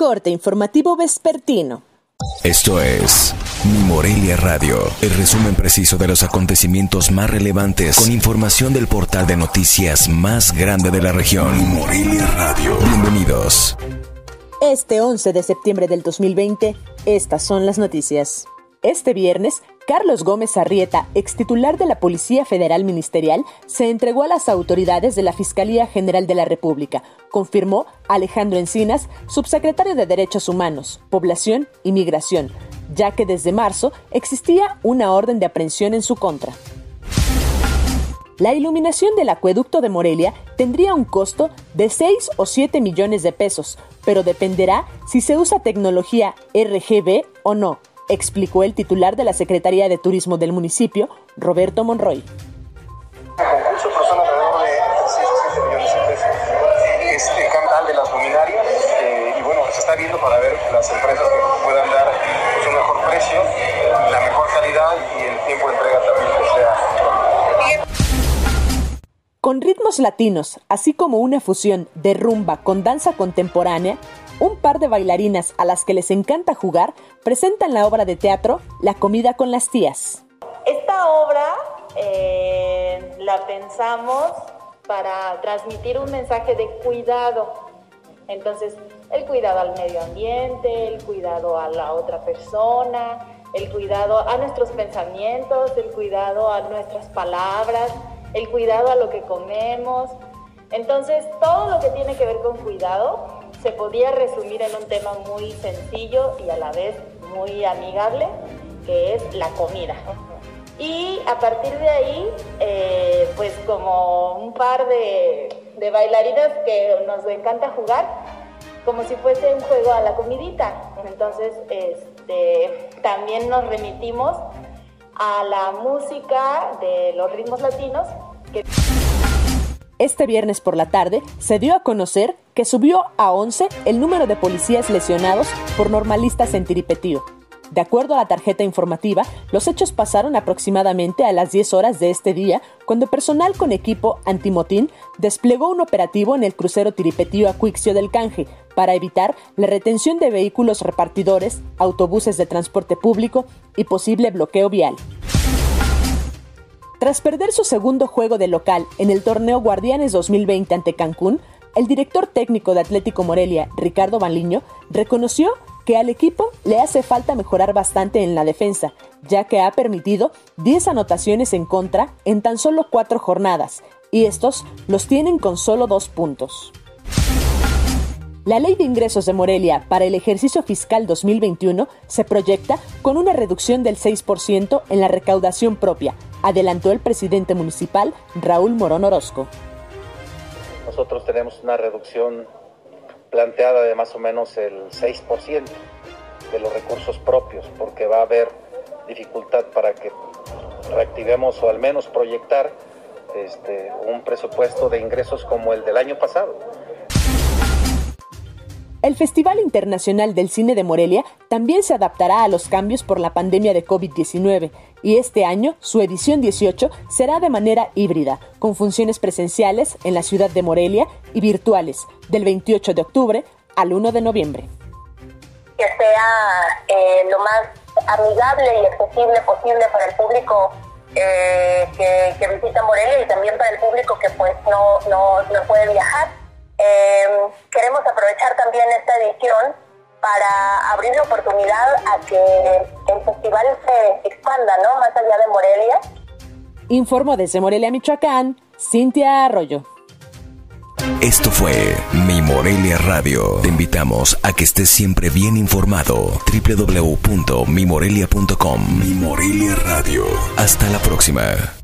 Corte informativo vespertino. Esto es Mi Morelia Radio, el resumen preciso de los acontecimientos más relevantes con información del portal de noticias más grande de la región. Mi Morelia Radio. Bienvenidos. Este 11 de septiembre del 2020, estas son las noticias. Este viernes, Carlos Gómez Arrieta, ex titular de la Policía Federal Ministerial, se entregó a las autoridades de la Fiscalía General de la República, confirmó Alejandro Encinas, subsecretario de Derechos Humanos, Población y Migración, ya que desde marzo existía una orden de aprehensión en su contra. La iluminación del acueducto de Morelia tendría un costo de 6 o 7 millones de pesos, pero dependerá si se usa tecnología RGB o no, explicó el titular de la Secretaría de Turismo del municipio, Roberto Monroy. El concurso alrededor de 6 o 7 millones de pesos. Este canal de las luminarias, eh, y bueno, se está viendo para ver las empresas que puedan dar pues, un mejor precio, la mejor calidad y el tiempo de entrega también que sea. Con ritmos latinos, así como una fusión de rumba con danza contemporánea, un par de bailarinas a las que les encanta jugar presentan la obra de teatro La comida con las tías. Esta obra eh, la pensamos para transmitir un mensaje de cuidado. Entonces, el cuidado al medio ambiente, el cuidado a la otra persona, el cuidado a nuestros pensamientos, el cuidado a nuestras palabras, el cuidado a lo que comemos. Entonces, todo lo que tiene que ver con cuidado se podía resumir en un tema muy sencillo y a la vez muy amigable, que es la comida. Y a partir de ahí, eh, pues como un par de, de bailarinas que nos encanta jugar, como si fuese un juego a la comidita. Entonces, este, también nos remitimos a la música de los ritmos latinos. Que este viernes por la tarde se dio a conocer que subió a 11 el número de policías lesionados por normalistas en Tiripetío. De acuerdo a la tarjeta informativa, los hechos pasaron aproximadamente a las 10 horas de este día, cuando personal con equipo antimotín desplegó un operativo en el crucero Tiripetío Acuixio del Canje para evitar la retención de vehículos repartidores, autobuses de transporte público y posible bloqueo vial. Tras perder su segundo juego de local en el torneo Guardianes 2020 ante Cancún, el director técnico de Atlético Morelia, Ricardo Baliño, reconoció que al equipo le hace falta mejorar bastante en la defensa, ya que ha permitido 10 anotaciones en contra en tan solo cuatro jornadas, y estos los tienen con solo dos puntos. La ley de ingresos de Morelia para el ejercicio fiscal 2021 se proyecta con una reducción del 6% en la recaudación propia, adelantó el presidente municipal Raúl Morón Orozco. Nosotros tenemos una reducción planteada de más o menos el 6% de los recursos propios, porque va a haber dificultad para que reactivemos o al menos proyectar este, un presupuesto de ingresos como el del año pasado. El Festival Internacional del Cine de Morelia también se adaptará a los cambios por la pandemia de COVID-19 y este año su edición 18 será de manera híbrida, con funciones presenciales en la ciudad de Morelia y virtuales del 28 de octubre al 1 de noviembre. Que sea eh, lo más amigable y accesible posible para el público eh, que, visita Morelia y también para el público que pues no, no, no puede viajar Em, queremos aprovechar también esta edición para abrir la oportunidad a que el festival se expanda, ¿no? Más allá de Morelia. Informo desde Morelia, Michoacán, Cintia Arroyo. Esto fue Mi Morelia Radio. Te invitamos a que estés siempre bien informado. www.mimorelia.com Mi Morelia Radio. Hasta la próxima.